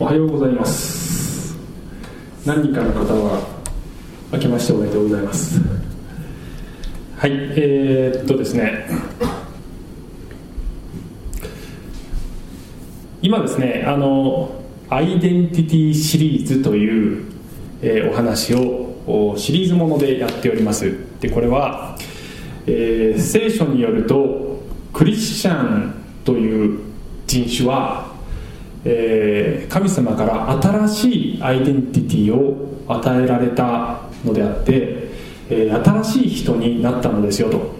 おはようございます。何人かの方は明けましておめでとうございます。はいえー、っとですね。今ですねあのアイデンティティシリーズという、えー、お話をシリーズものでやっております。でこれは、えー、聖書によるとクリスチャンという人種は、えー、神様から新しいアイデンティティを与えられたのであって、えー、新しい人になったのですよと、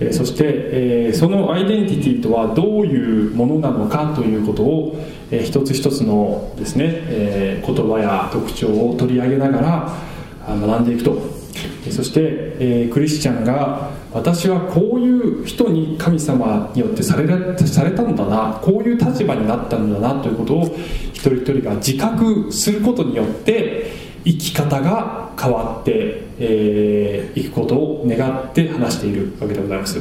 えー、そして、え、そのアイデンティティとはどういうものなのかということを、えー、一つ一つのですね、え、言葉や特徴を取り上げながら学んでいくと。そして、え、クリスチャンが私はこういう人に神様によってされされたのだなこういう立場になったのだなということを一人一人が自覚することによって生き方が変わってい、えー、くことを願って話しているわけでございます、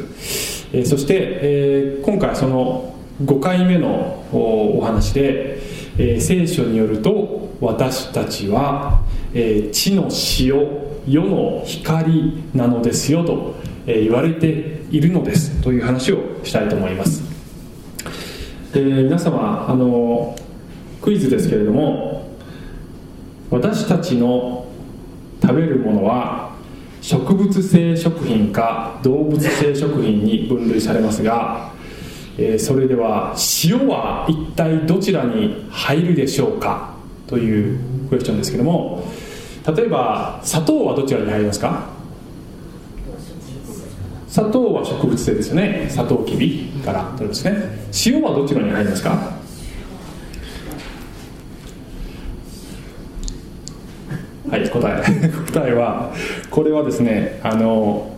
えー、そして、えー、今回その5回目のお話で、えー、聖書によると私たちは、えー、地の塩世の光なのですよと言われているのですという話をしたいと思います、えー、皆様あのクイズですけれども私たちの食べるものは植物性食品か動物性食品に分類されますが、えー、それでは塩は一体どちらに入るでしょうかというクエスチョンですけども例えば砂糖はどちらに入りますか？砂糖は植物性ですよね。砂糖きびから取りますね。塩はどちらに入りますか？はい答え。答えはこれはですねあの、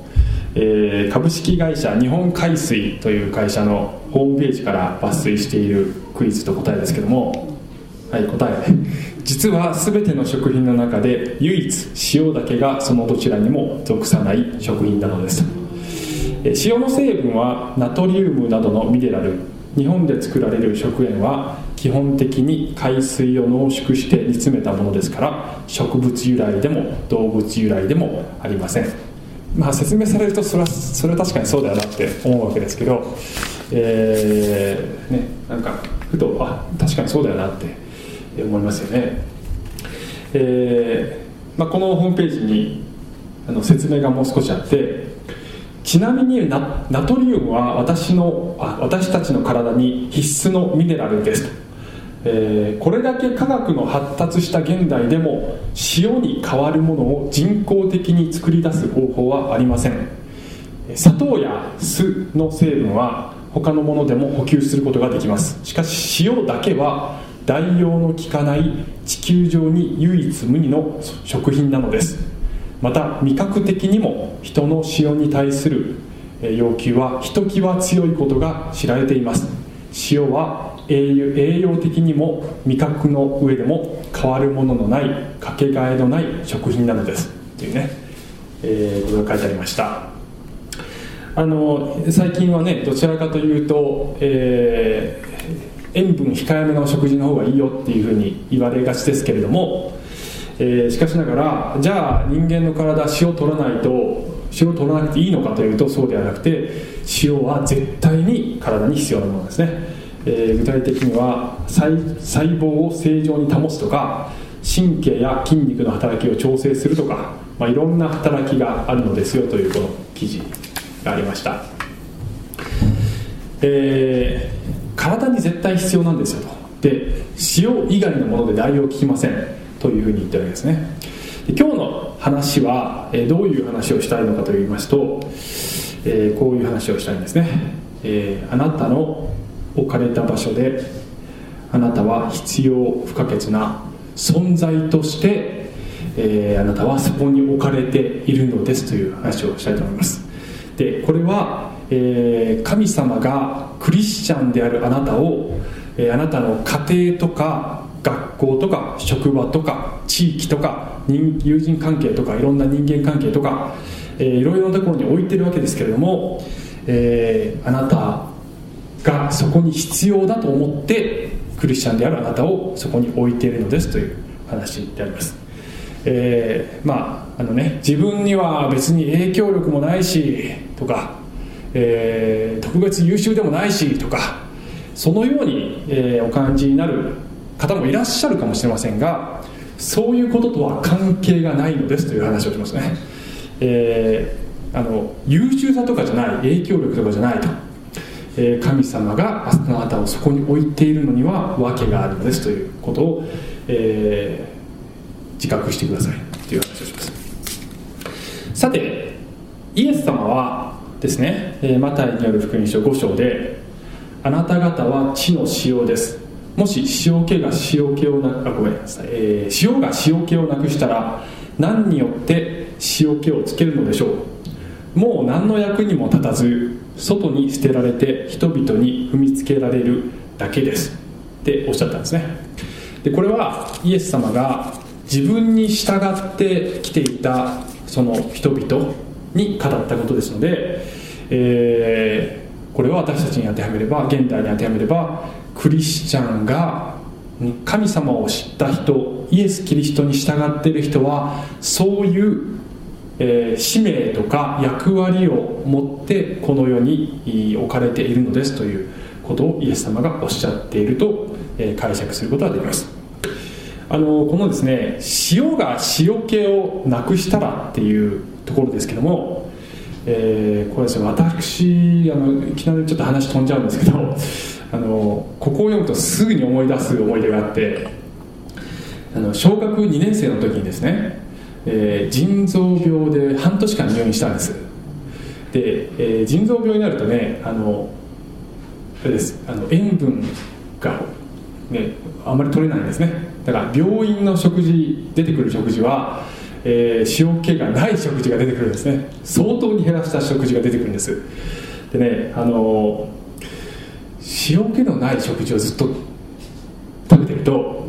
えー、株式会社日本海水という会社のホームページから抜粋しているクイズと答えですけども。はい答え。実は全ての食品の中で唯一塩だけがそのどちらにも属さない食品なのです。塩の成分はナトリウムなどのミネラル。日本で作られる食塩は基本的に海水を濃縮して煮詰めたものですから植物由来でも動物由来でもありません。まあ説明されるとそれはそれは確かにそうだよなって思うわけですけどえー、ねなんかふとあ確かにそうだよなって思いますよね、えーまあ、このホームページにあの説明がもう少しあってちなみにナナトリウムは私のあ私たちの体に必須のミネラルですと、えー、これだけ科学の発達した現代でも塩に代わるものを人工的に作り出す方法はありません。砂糖や酢の成分は他のものでも補給することができます。しかし塩だけは代用の効かない地球上に唯一無二の食品なのです。また味覚的にも人の塩に対する要求はひときわ強いことが知られています。塩は栄養的にも味覚の上でも変わるもののないかけがえのない食品なのです。というね、えー、ことが書いてありました。あの最近はねどちらかというと、えー塩分控えめの食事の方がいいよっていうふうに言われがちですけれども、えー、しかしながらじゃあ人間の体塩取らないと塩取らなくていいのかというとそうではなくて塩は絶対に体に必要なものですね、えー、具体的には細胞を正常に保つとか神経や筋肉の働きを調整するとか、まあ、いろんな働きがあるのですよというこの記事がありました、えー体に絶対必要なんですよと。で塩以外のもので代用聞きません。というふうに言ってるわけですね。で今日の話は、えどういう話をしたいのかと言いますと、えー、こういう話をしたいんですね、えー、あなたの置かれた場所であなたは必要不可欠な存在として、えー、あなたはそこに置かれているのですという話をしたいと思います。でこれはえー、神様がクリスチャンであるあなたを、えー、あなたの家庭とか学校とか職場とか地域とか友人関係とかいろんな人間関係とか、えー、いろいろなところに置いてるわけですけれども、えー、あなたがそこに必要だと思ってクリスチャンであるあなたをそこに置いているのですという話であります。えー、まああのね自分には別に影響力もないしとか、えー、特別優秀でもないしとかそのように、えー、お感じになる方もいらっしゃるかもしれませんがそういうこととは関係がないのですという話をしますね、えー、あの優秀さとかじゃない影響力とかじゃないと、えー、神様があなたをそこに置いているのには訳があるのですということを、えー、自覚してくださいという話をします。さてイエス様はですね、えマタイによる福音書5章であなた方は地の塩です。もし塩気が塩気をなくあごめんなさい、えー、塩が塩気をなくしたら何によって塩気をつけるのでしょう？もう何の役にも立たず外に捨てられて人々に踏みつけられるだけです。っておっしゃったんですね。でこれはイエス様が自分に従ってきていたその人々に語ったことですので、えー、これは私たちに当てはめれば現代に当てはめればクリスチャンが神様を知った人イエス・キリストに従っている人はそういう、えー、使命とか役割を持ってこの世に置かれているのですということをイエス様がおっしゃっていると、えー、解釈することができます。あのこのですね塩が塩気をなくしたらっていうところですけども、えー、これですね私あのいきなりちょっと話飛んじゃうんですけど あのここを読むとすぐに思い出す思い出があってあの小学2年生の時にですね、えー、腎臓病で半年間入院したんです。で、えー、腎臓病になるとねあのあれですあの塩分が、ね、あんまり取れないんですね。だから病院の食事出てくる食事は、えー、塩気がない食事が出てくるんですね。相当に減らした食事が出てくるんです。でねあの塩気のない食事をずっと食べてると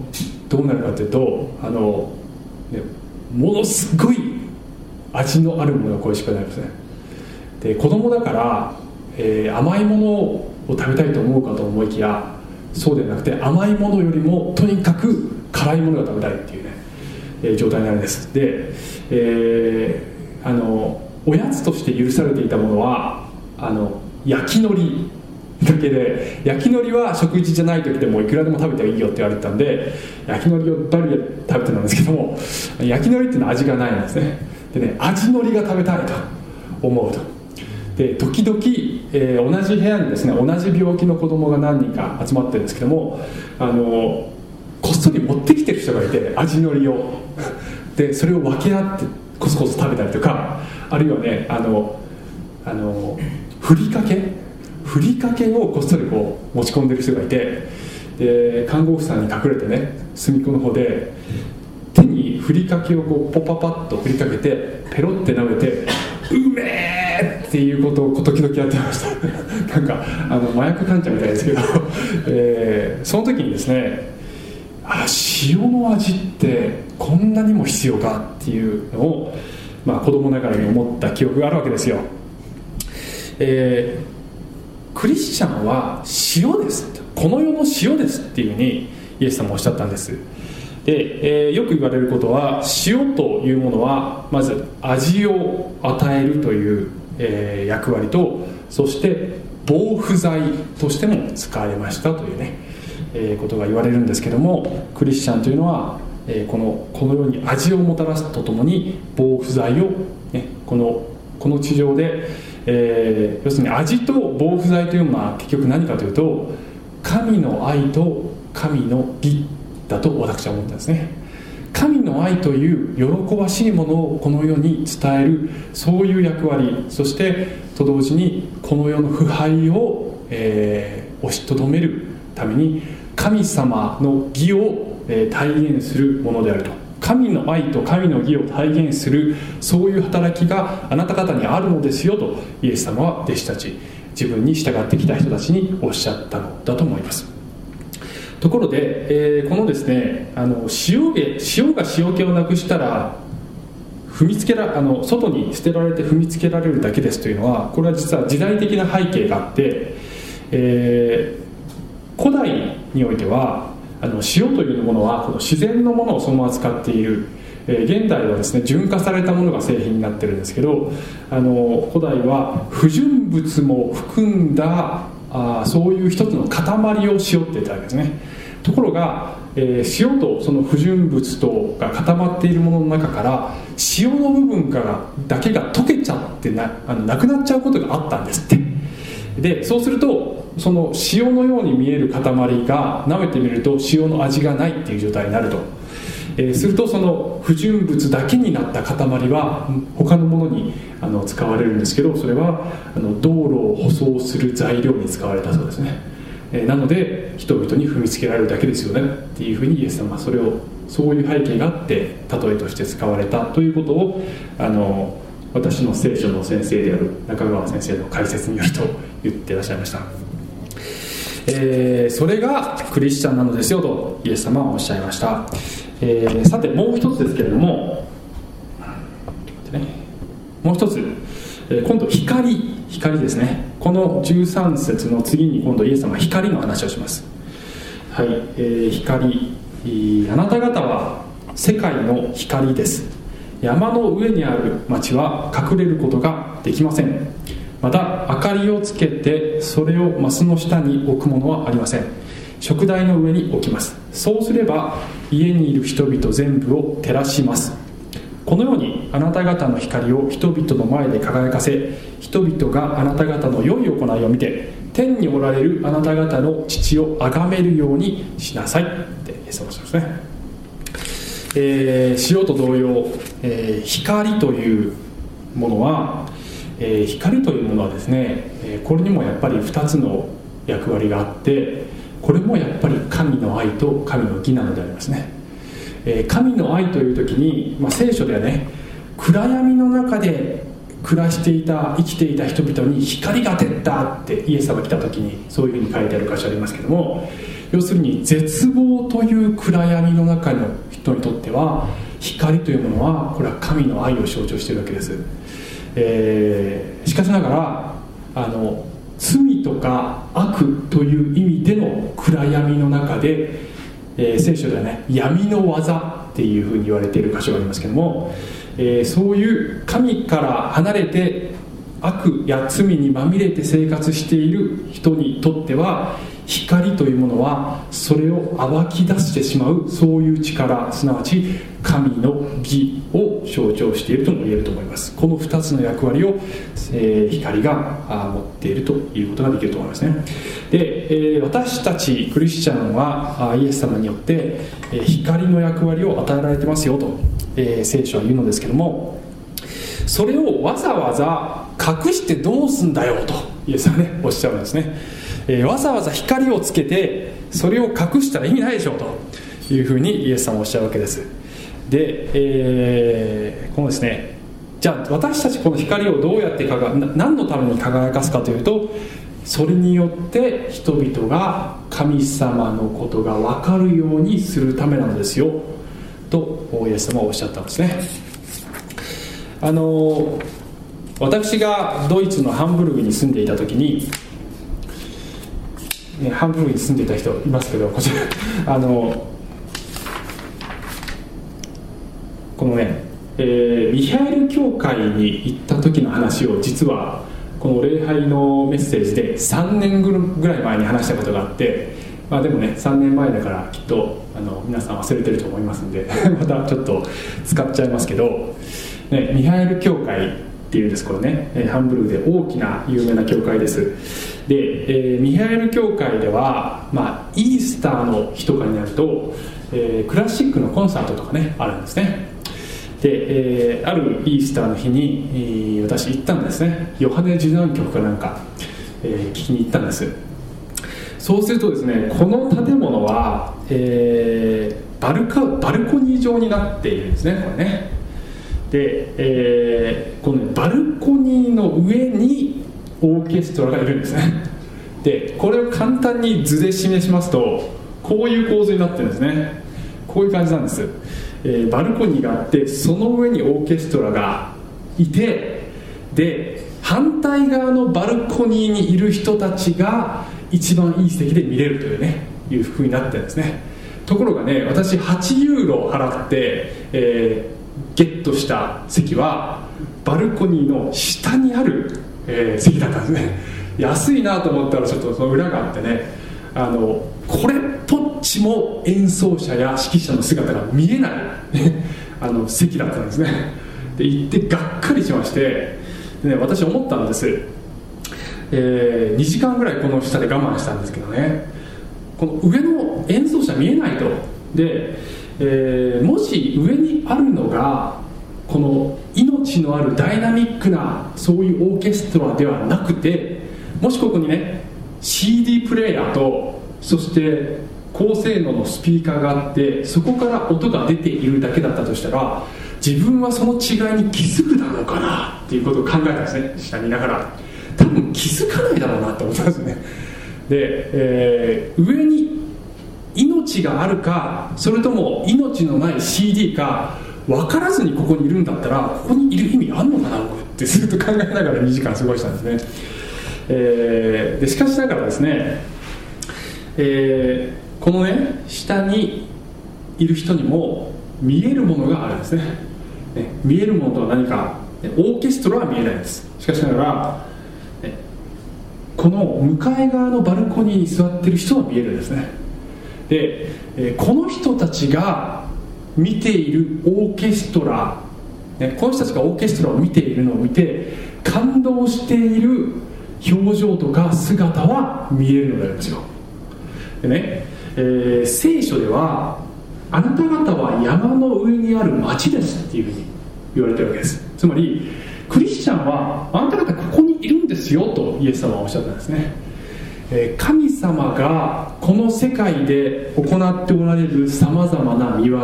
どうなるかというとあの、ね、ものすごい味のあるものが恋しくなりますね。で子供だから、えー、甘いものを食べたいと思うかと思いきやそうではなくて甘いものよりもとにかく辛いものが食べたいっていうね、えー、状態になるんです。で、えー、あのおやつとして許されていたものはあの焼き海苔。だけで焼き海苔は食事じゃない時でもいくらでも食べてもいいよって言われてたんで焼き海苔をバリで食べてたんですけども焼き海苔っていうのは味がないんですね。でね味海苔が食べたいと思うと。で時々、えー、同じ部屋にですね同じ病気の子供が何人か集まってるんですけどもあのこっそり持ってきてる人がいて味海苔を。でそれを分け合ってコソコソ食べたりとかあるいはねあのあのふりかけふりかけをこっそりこう持ち込んでる人がいてで看護婦さんに隠れてね隅っこの方で手にふりかけをこうポパパッと振りかけてペロって舐めて「うめえ!」っていうことを時々やってました なんかあの麻薬患者みたいですけど、えー、その時にですねあ塩の味ってこんなにも必要かっていうのを、まあ、子供ながらに思った記憶があるわけですよ、えークリスチャンは塩ですこの世の塩ですっていうふうにイエス様おっしゃったんです。で、えー、よく言われることは塩というものはまず味を与えるという、えー、役割とそして防腐剤としても使われましたというね、えー、ことが言われるんですけどもクリスチャンというのは、え、このこのように味をもたらすとともに防腐剤を、ね、このこの地上でえー、要するに味と防腐剤というのは結局何かというと神の愛と神の義だと私は思ったんですね。神の愛という喜ばしいものをこの世に伝えるそういう役割そしてと同時にこの世の腐敗を、えー、押しとどめるために神様の義を、え、体現するものであると。神の愛と神の義を体現するそういう働きがあなた方にあるのですよとイエス様は弟子たち自分に従ってきた人たちにおっしゃったのだと思います。ところで、えー、このですねあの塩塩が塩気をなくしたら踏みつけらあの外に捨てられて踏みつけられるだけですというのはこれは実は時代的な背景があって、えー古代においてはあの塩というものはこの自然のものをそのまま使っている、えー、現代はですね純化されたものが製品になってるんですけどあの古代は不純物も含んだあそういう一つの塊を塩って言ったわけですね。ところが、えー、塩とその不純物とが固まっているものの中から塩の部分からだけが溶けちゃってなあのなくなっちゃうことがあったんですって。でそうするとその塩のように見える塊が舐めてみると塩の味がないっていう状態になると、えー、するとその不純物だけになった塊は他のものにあの使われるんですけどそれはあの道路を舗装する材料に使われたそうですね、えー、なので人々に踏みつけられるだけですよねっていうふうにイエス様はそれをそういう背景があって例えとして使われたということをあの私の聖書の先生である中川先生の解説によると言ってらっしゃいました、えー、それがクリスチャンなのですよとイエス様はおっしゃいました、えー、さてもう一つですけれども、もう一つ、え、今度光。光ですね。この13節の次に今度イエス様は光の話をします。はい、えー、光。あなた方は世界の光です。山の上にある町は隠れることができません。また明かりをつけてそれをマスの下に置くものはありません。食台の上に置きます。そうすれば家にいる人々全部を照らします。このようにあなた方の光を人々の前で輝かせ人々があなた方の良い行いを見て天におられるあなた方の父を崇めるようにしなさい。ってイエス様ですね。えー、塩と同様、えー、光というものは、えー、光というものはですね、えこれにもやっぱり2つの役割があってこれもやっぱり神の愛と神の義なのでありますね、え神の愛という時に、まあ、聖書ではね暗闇の中で暮らしていた生きていた人々に光が照ったってイエス様が来た時にそういうふうに書いてある箇所ありますけども要するに絶望という暗闇の中の人にとっては光というものはこれは神の愛を象徴しているわけです、えー、しかしながらあの罪とか悪という意味での暗闇の中で、えー、聖書ではね闇の技っていうふうに言われている箇所がありますけども、えー、そういう神から離れて悪や罪にまみれて生活している人にとっては光というものはそれを暴き出してしまうそういう力すなわち神の義を象徴しているとも言えると思います。この2つの役割を、えー、光が持っているということができると思いますね。で、えー、私たちクリスチャンはイエス様によって、えー、光の役割を与えられてますよと、え、聖書は言うのですけどもそれをわざわざ隠してどうすんだよとイエスはねおっしゃるんですね。えー、わざわざ光をつけてそれを隠したら意味ないでしょうというふうにイエス様はおっしゃるわけです。で、えー、このですねじゃあ私たちこの光をどうやってかが何のために輝かすかというとそれによって人々が神様のことが分かるようにするためなのですよとイエス様はおっしゃったんですね。あの私がドイツのハンブルグに住んでいた時にね、ハンブルグに住んでいた人いますけどこちら あのこのね、えー、ミハエル教会に行った時の話を実はこの礼拝のメッセージで3年ぐらい前に話したことがあって、まあ、でもね3年前だからきっとあの皆さん忘れてると思いますんで またちょっと使っちゃいますけど、ね、ミハエル教会っていうんですこれねハンブルグで大きな有名な教会です。で、えー、ミハエル教会では、まあ、イースターの日とかになると、えー、クラシックのコンサートとかねあるんですね。で、えー、あるイースターの日に、えー、私行ったんですね。ヨハネ受難曲かなんか、えー、聞きに行ったんです。そうするとですねこの建物は、えー、バルカバルコニー状になっているんですねこれね。で、えー、この、バルコニーの上にオーケストラがいるんですね。でこれを簡単に図で示しますとこういう構図になってるんですね。こういう感じなんです、えー、バルコニーがあってその上にオーケストラがいてで反対側のバルコニーにいる人たちが一番いい席で見れるというねいうふうになってるんですね。ところがね私8ユーロ払って、えー、ゲットした席はバルコニーの下にある、えー、席だったんですね。安いなと思ったらちょっとその裏があってね。あのこれとっちも演奏者や指揮者の姿が見えない。あの席だったんですね。で行ってがっかりしまして。で、ね、私思ったんです、えー、2時間ぐらいこの下で我慢したんですけどね。この上の演奏者見えないと。で、えー、もし上にあるのがこの命のあるダイナミックなそういうオーケストラではなくてもしここにね CD プレーヤーとそして高性能のスピーカーがあってそこから音が出ているだけだったとしたら自分はその違いに気づくだろうかなっていうことを考えたんですね下にいながら多分気づかないだろうなって思ったんですね。で、えー、上に命があるかそれとも命のない CD か分からずにここにいるんだったらここにいる意味あるのかなってずっと考えながら2時間過ごしたんですね、えー、でしかしながらですね、えー、このね下にいる人にも見えるものがあるんですね。ね見えるものとは何かオーケストラは見えないんです。しかしながら、この向かい側のバルコニーに座ってる人は見えるんですね。で、この人たちが見ているオーケストラ、ね、この人たちがオーケストラを見ているのを見て感動している表情とか姿は見えるのなんですよでね、えー、聖書ではあなた方は山の上にある町ですっていうふうに言われてるわけです。つまりクリスチャンはあなた方ここにいるんですよとイエス様はおっしゃったんですね。神様がこの世界で行っておられるさまざまな見業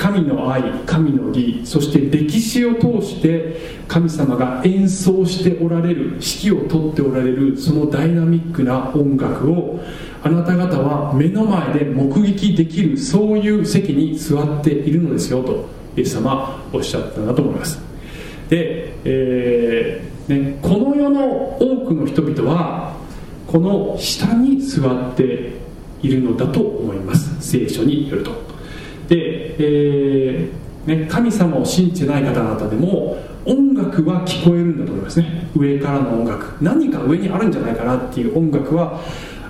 神の愛神の義そして歴史を通して神様が演奏しておられる指揮を執っておられるそのダイナミックな音楽をあなた方は目の前で目撃できるそういう席に座っているのですよとイエス様おっしゃったんだと思います。で、えーね、この世の多くの人々はこの下に座っているのだと思います。聖書によると。で、えー、ね、神様を信じてない方々でも音楽は聞こえるんだと思いますね。上からの音楽。何か上にあるんじゃないかなっていう音楽は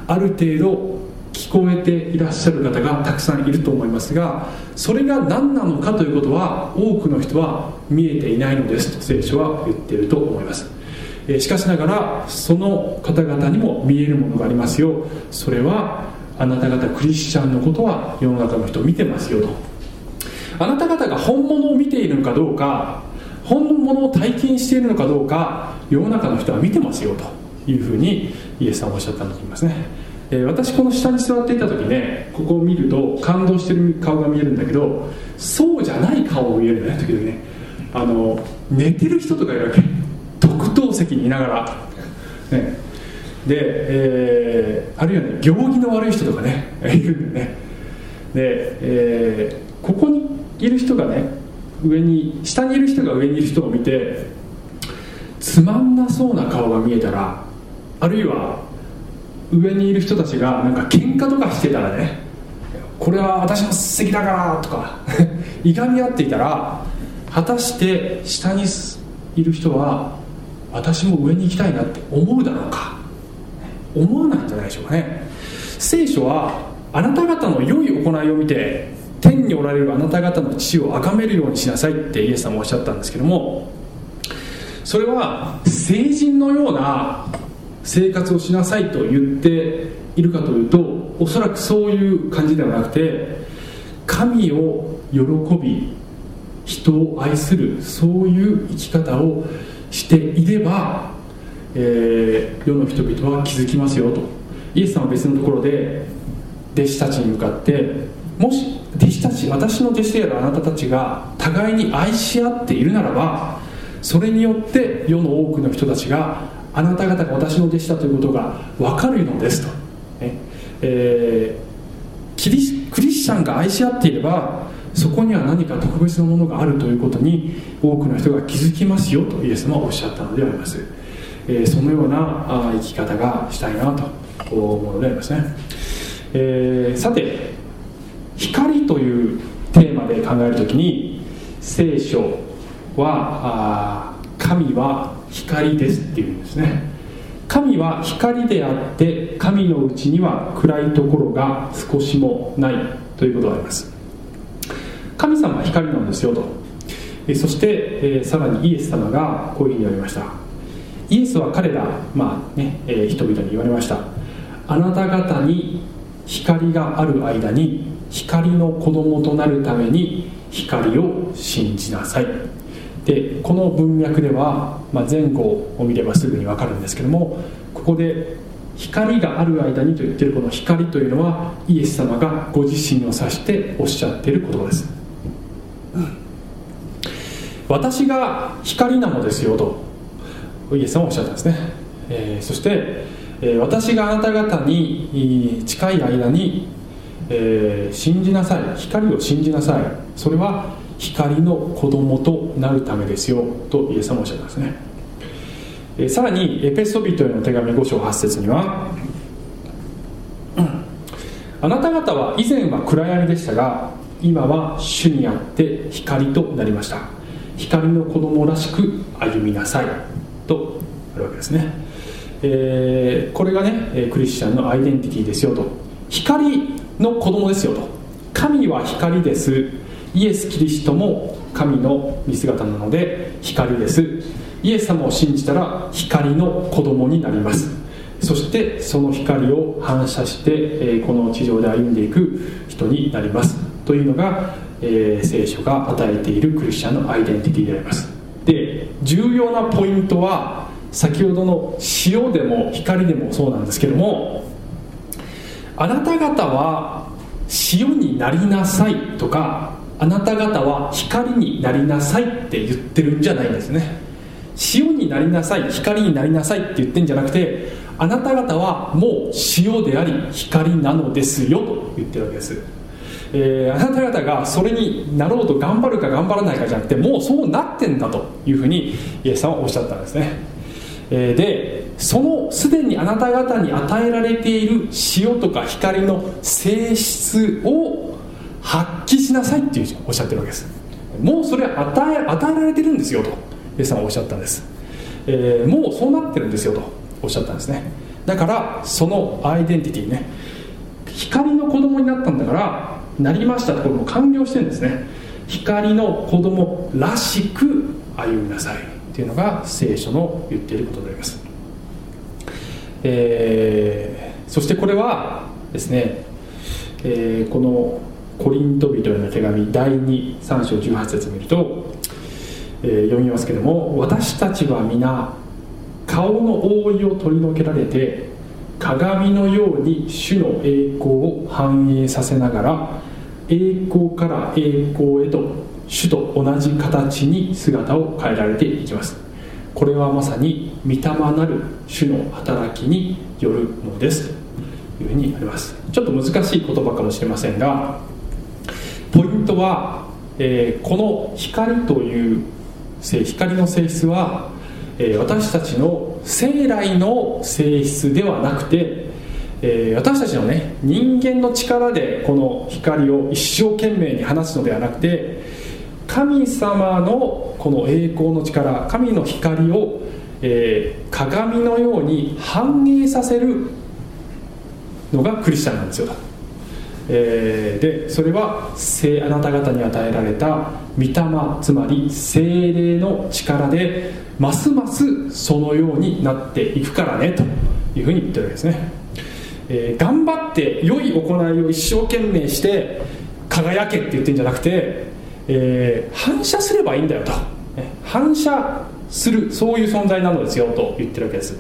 ある程度聞こえていらっしゃる方がたくさんいると思いますがそれが何なのかということは多くの人は見えていないのですと聖書は言っていると思います。しかしながらその方々にも見えるものがありますよ。それはあなた方クリスチャンのことは世の中の人を見てますよと。あなた方が本物を見ているのかどうか本物を体験しているのかどうか世の中の人は見てますよというふうにイエスさんはおっしゃったんだと思いますね、えー、私この下に座っていた時ねここを見ると感動してる顔が見えるんだけどそうじゃない顔を見えるね時々ね。あの寝てる人とかいるわけ。特等席にいながら、ね、で、えー、あるいはね行儀の悪い人とかねいるんでね。で、えー、ここにいる人がね上に下にいる人が上にいる人を見てつまんなそうな顔が見えたらあるいは上にいる人たちがなんか喧嘩とかしてたらねこれは私の席だからとかいがみ合っていたら果たして下にいる人は私も上に行きたいなって思うだろうか思わないんじゃないでしょうかね聖書はあなた方の良い行いを見て天におられるあなた方の父を崇めるようにしなさいってイエス様おっしゃったんですけどもそれは成人のような生活をしなさいと言っているかというとおそらくそういう感じではなくて神を喜び人を愛するそういう生き方をしていれば、えー、世の人々は気づきますよと。イエスさんは別のところで弟子たちに向かってもし弟子たち私の弟子であるあなたたちが互いに愛し合っているならばそれによって世の多くの人たちがあなた方が私の弟子だということが分かるのですと、えー、キリクリスチャンが愛し合っていればそこには何か特別なものがあるということに多くの人が気づきますよとイエス様はおっしゃったのであります、えー、そのようなあ生き方がしたいなとものでありますね、えー、さて光というテーマで考えるときに聖書は神は光ですっていうんですね。神は光であって神のうちには暗いところが少しもないということがあります。神様は光なんですよと。そして、え、さらにイエス様がこういうふうに言われました。イエスは彼ら、まあねえ、人々に言われました。あなた方に光がある間に光の子供となるために光を信じなさい。でこの文脈では、まあ、前後を見ればすぐに分かるんですけどもここで光がある間にと言ってるこの光というのはイエス様がご自身を指しておっしゃっている言葉です、私が光なのですよとイエス様はおっしゃったんですね、えー、そして、えー、私があなた方に近い間に、えー、信じなさい。光を信じなさい。それは光の子供となるためですよ。とイエス様おっしゃったんですね、えー、さらにエペソビトへの手紙5章8節には、あなた方は以前は暗闇でしたが今は主にあって光となりました。光の子供らしく歩みなさい。とあるわけですね、えー、これがねクリスチャンのアイデンティティですよと。光の子供ですよと。神は光です。イエス・キリストも神の見姿なので光です。イエス様を信じたら光の子供になります。そしてその光を反射して、この地上で歩んでいく人になります。というのが、えー、聖書が与えているクリスチャンのアイデンティティであります。で重要なポイントは先ほどの塩でも光でもそうなんですけどもあなた方は塩になりなさいとかあなた方は光になりなさいって言ってるんじゃないんですね。塩になりなさい光になりなさいって言ってんじゃなくてあなた方はもう塩であり光なのですよと言ってるわけです。えー、あなた方がそれになろうと頑張るか頑張らないかじゃなくてもうそうなってんだというふうにイエスさんはおっしゃったんですね、えー、でそのすでにあなた方に与えられている塩とか光の性質を発揮しなさいっていうおっしゃってるわけです。もうそれは与え与えられてるんですよとイエスさんはおっしゃったんです、えー、もうそうなってるんですよとおっしゃったんですね。だからそのアイデンティティね光の子供になったんだからなりましたところも完了してるんですね。光の子供らしく歩みなさいっていうのが聖書の言っていることであります、えー、そしてこれはですね、えー、このコリント人への手紙第23章18節を見ると、えー、読みますけども私たちは皆顔の覆いを取り除けられて鏡のように主の栄光を反映させながら栄光から栄光へと主と同じ形に姿を変えられていきます。これはまさに御霊なる主の働きによるのです。というふうにあります。ちょっと難しい言葉かもしれませんがポイントは、えー、この光という光の性質は、えー、私たちの生来の性質ではなくてえー、私たちのね人間の力でこの光を一生懸命に放つのではなくて神様のこの栄光の力神の光を、えー、鏡のように反映させるのがクリスチャンなんですよ。えー、でそれはあなた方に与えられた御霊つまり精霊の力でますますそのようになっていくからねというふうに言ってるわけですね。えー、頑張って良い行いを一生懸命して輝けって言ってるんじゃなくて、えー、反射すればいいんだよと、反射するそういう存在なのですよと言ってるわけです。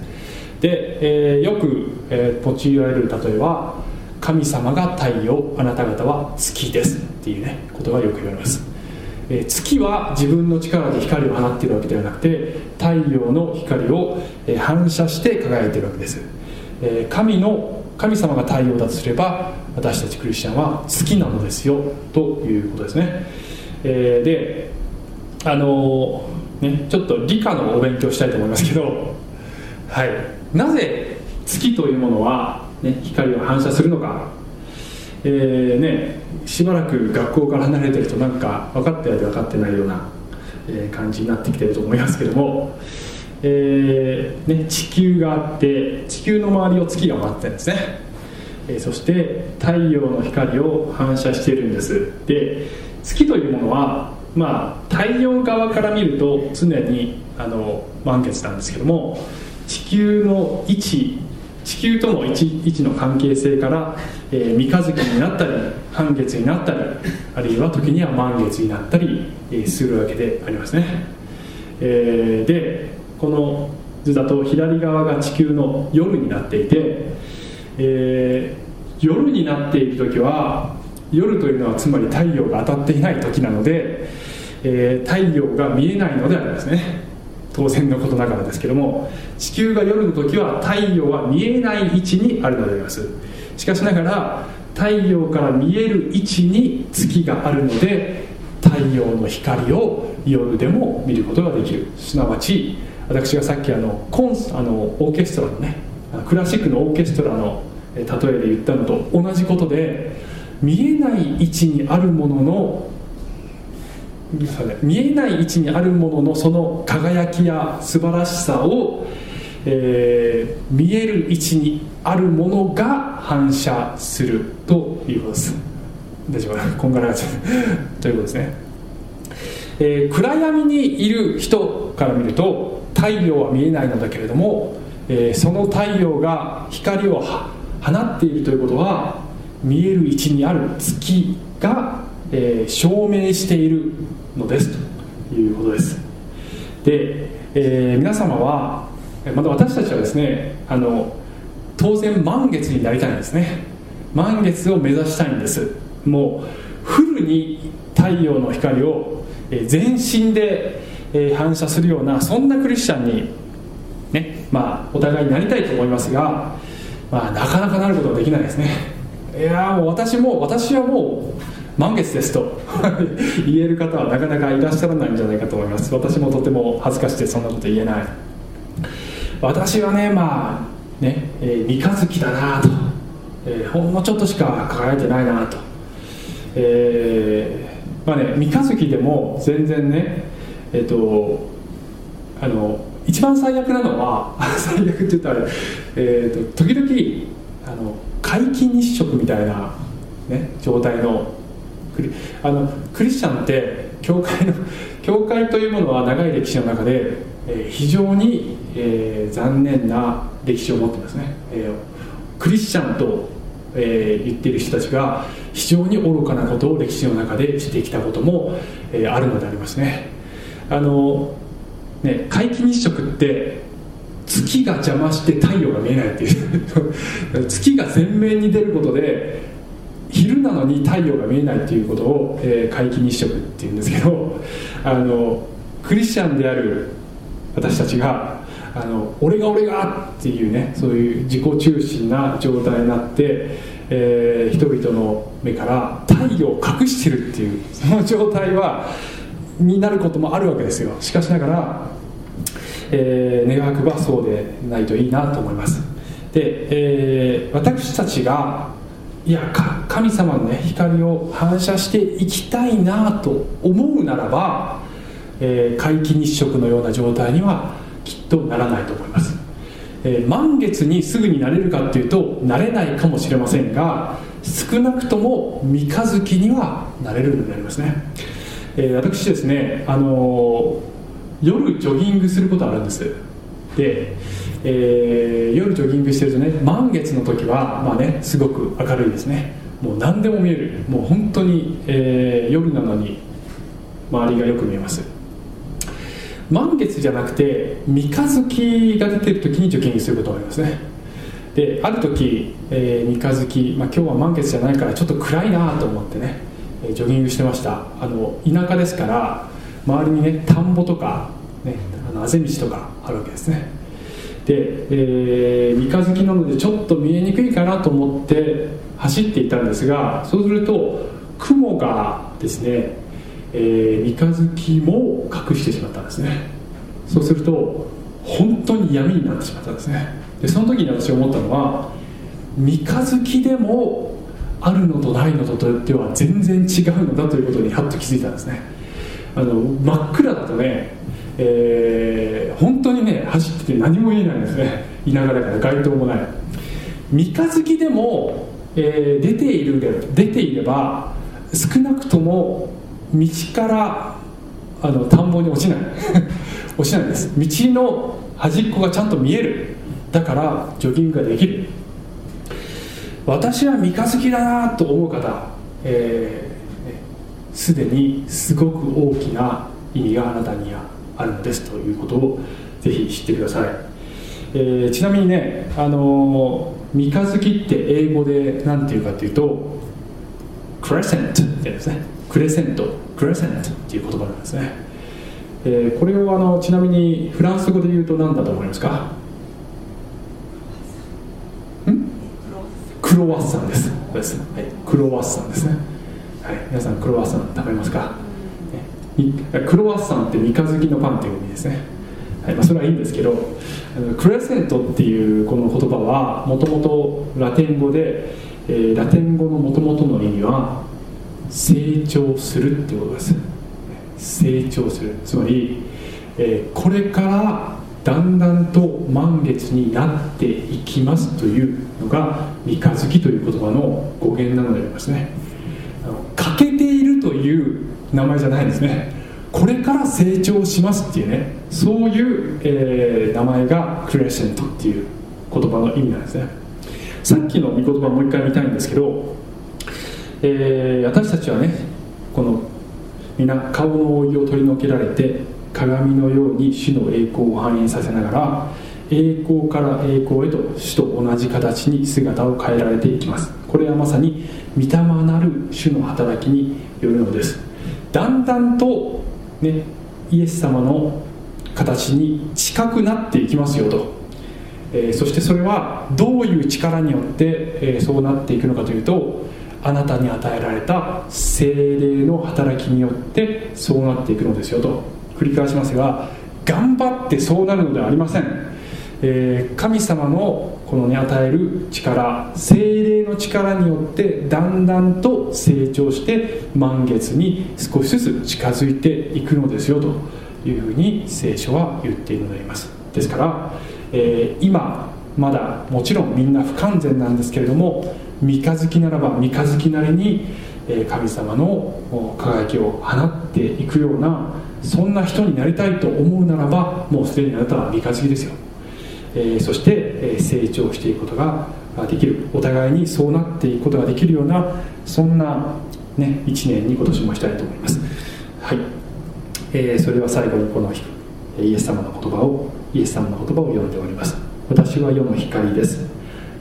で、えー、よく、えー、用いられる例えは神様が太陽あなた方は月ですっていうねことがよく言われます。え月は自分の力で光を放っているわけではなくて太陽の光を、え反射して輝いているわけです、え神の神様が太陽だとすれば私たちクリスチャンは月なのですよということですね、えー、であのー、ねちょっと理科のお勉強したいと思いますけど はい。なぜ月というものはね、光を反射するのか、えーね、しばらく学校から離れてるとなんか分かったようで分かってないような、えー感じになってきてると思いますけども、えーね、地球があって地球の周りを月が回ってるんですね、えーそして太陽の光を反射しているんです。で月というものは、まあ、太陽側から見ると常にあの満月なんですけども地球の位置地球との位置位置の関係性から、えー三日月になったり半月になったりあるいは時には満月になったり、えーするわけでありますね、えーでこの図だと左側が地球の夜になっていて、えー夜になっている時は夜というのはつまり太陽が当たっていない時なので、えー太陽が見えないのでありますね。当然のことながらですけども地球が夜の時は太陽は見えない位置にあるのであります。しかしながら太陽から見える位置に月があるので太陽の光を夜でも見ることができる。すなわち私がさっきあのコンスあのオーケストラのねクラシックのオーケストラの例えで言ったのと同じことで見えない位置にあるものの見えない位置にあるもののその輝きや素晴らしさを、えー見える位置にあるものが反射するということです。大丈夫こんがらがっちゃう。ということですね、えー暗闇にいる人から見ると太陽は見えないのだけれども、えーその太陽が光を放っているということは見える位置にある月が、えー証明しているのですと。いうことです。で、えー皆様はえまた私たちはですねあの当然満月になりたいんですね。満月を目指したいんです。もうフルに太陽の光をえ全身でえ反射するようなそんなクリスチャンにねまあお互いになりたいと思いますが、まあ、なかなかなることはできないですね。いやもう私も私はもう満月ですと。言える方はなかなかいらっしゃらないんじゃないかと思います。私もとても恥ずかしくてそんなこと言えない。私はねまあね、えー三日月だなと、えーほんのちょっとしか輝いてないなと。えーまあね三日月でも全然ねえっ、とあの一番最悪なのは 最悪って言ったら、えー、と時々あの皆既日食みたいな、ね、状態のクリあのクリスチャンって教会の 教会というものは長い歴史の中で、えー非常に、えー残念な歴史を持ってますね、えークリスチャンと、えー言っている人たちが非常に愚かなことを歴史の中でしてきたことも、えーあるのでありますね。あのね皆既日食って月が邪魔して太陽が見えないっていう。月が前面に出ることで昼なのに太陽が見えないっていうことを、えー皆既日食っていうんですけど あのクリスチャンである私たちがあの俺が俺がっていうねそういう自己中心な状態になって、えー人々の目から太陽を隠してるっていうその状態はになることもあるわけですよ。しかしながらえー願わくばそうでないといいなと思います。で、えー私たちがいや神様の、ね、光を反射していきたいなと思うならば、えー皆既日食のような状態にはきっとならないと思います、えー満月にすぐになれるかっていうとなれないかもしれませんが少なくとも三日月にはなれるようになりますね、えー私ですねあのー夜ジョギングすることあるんです。で、えー夜ジョギングしてるとね満月の時はまあねすごく明るいですね。もう何でも見える。もう本当に、えー夜なのに周りがよく見えます。満月じゃなくて三日月が出てる時にジョギングすることがありますね。である時、えー三日月、まあ、今日は満月じゃないからちょっと暗いなと思ってねジョギングしてました。あの田舎ですから周りにね田んぼとか、ね、あのあぜ道とかあるわけですね。で、えー三日月なのでちょっと見えにくいかなと思って走っていたんですがそうすると雲がですね、えー三日月も隠してしまったんですね。そうすると本当に闇になってしまったんですね。でその時に私思ったのは三日月でもあるのとないのとでは全然違うのだということにはっと気づいたんですね。あの真っ暗だとね、えー、本当にね走ってて何も見えないんですね。いながらから街灯もない。三日月でも、えー、出ている出ていれば少なくとも道からあの田んぼに落ちない。落ちないんです。道の端っこがちゃんと見える。だからジョギングができる。私は三日月だなと思う方えすで、ー、にすごく大きな意味があなたにはあるのですということをぜひ知ってください、えー、ちなみにね、あのー、三日月って英語で何て言うかというとクレセントってですね。クレセントクレセントっていう言葉なんですね、えー、これをあのちなみにフランス語で言うと何だと思いますか？クロワッサンです。です、はい、クロワッサンですね、はい、皆さんクロワッサン食べますか、ね、クロワッサンって三日月のパンという意味ですね、はい。まあ、それはいいんですけどクレセントっていうこの言葉はもともとラテン語で、えー、ラテン語のもともとの意味は成長するってことです。成長する。つまり、えー、これからだんだんと満月になっていきますというのが三日月という言葉の語源なのでありますね。いう名前じゃないんですね。これから成長しますっていうねそういう、えー、名前がクレッシェントっていう言葉の意味なんですね。さっきの御言葉もう一回見たいんですけど、えー、私たちはねこの皆顔の覆いを取り除けられて鏡のように主の栄光を反映させながら栄光から栄光へと主と同じ形に姿を変えられていきます。これはまさに御霊なる主の働きによるのです。だんだんと、ね、イエス様の形に近くなっていきますよと、えー、そしてそれはどういう力によって、えー、そうなっていくのかというとあなたに与えられた精霊の働きによってそうなっていくのですよと。繰り返しますが頑張ってそうなるのではありません、えー、神様のこのね与える力精霊の力によってだんだんと成長して満月に少しずつ近づいていくのですよというふうに聖書は言っているのでありますですから、えー、今まだもちろんみんな不完全なんですけれども三日月ならば三日月なりに神様の輝きを放っていくようなそんな人になりたいと思うならばもうすでにあなたは三日月ですよ、え、そして、成長していくことができる。お互いにそうなっていくことができるようなそんな、ね、1年に今年もしたいと思います。はい、えー、それでは最後にこのイエス様の言葉をイエス様の言葉を読んでおります。私は世の光です。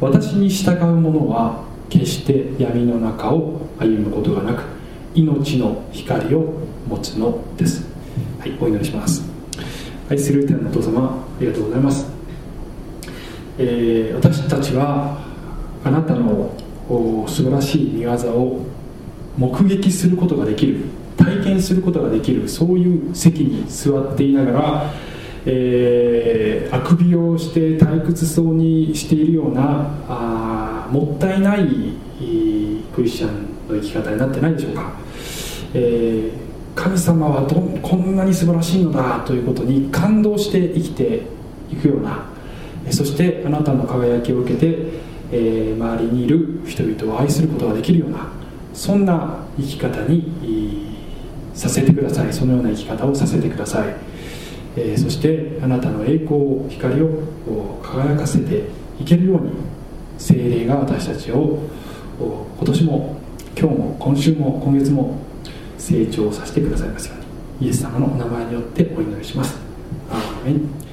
私に従う者は決して闇の中を歩むことがなく命の光を持つのです。はいお祈りします。愛する天のお父様ありがとうございます、えー、私たちはあなたの素晴らしい見業を目撃することができる体験することができるそういう席に座っていながら、えー、あくびをして退屈そうにしているようなあもったいないクリスチャンの生き方になってないでしょうか、えー神様はどこんなに素晴らしいのだということに感動して生きていくようなそしてあなたの輝きを受けて、えー、周りにいる人々を愛することができるようなそんな生き方にさせてください。そのような生き方をさせてください、えー、そしてあなたの栄光光を輝かせていけるように精霊が私たちを今年も今日も今週も今月も成長させてくださいますように。イエス様のお名前によってお祈りします。アーメン。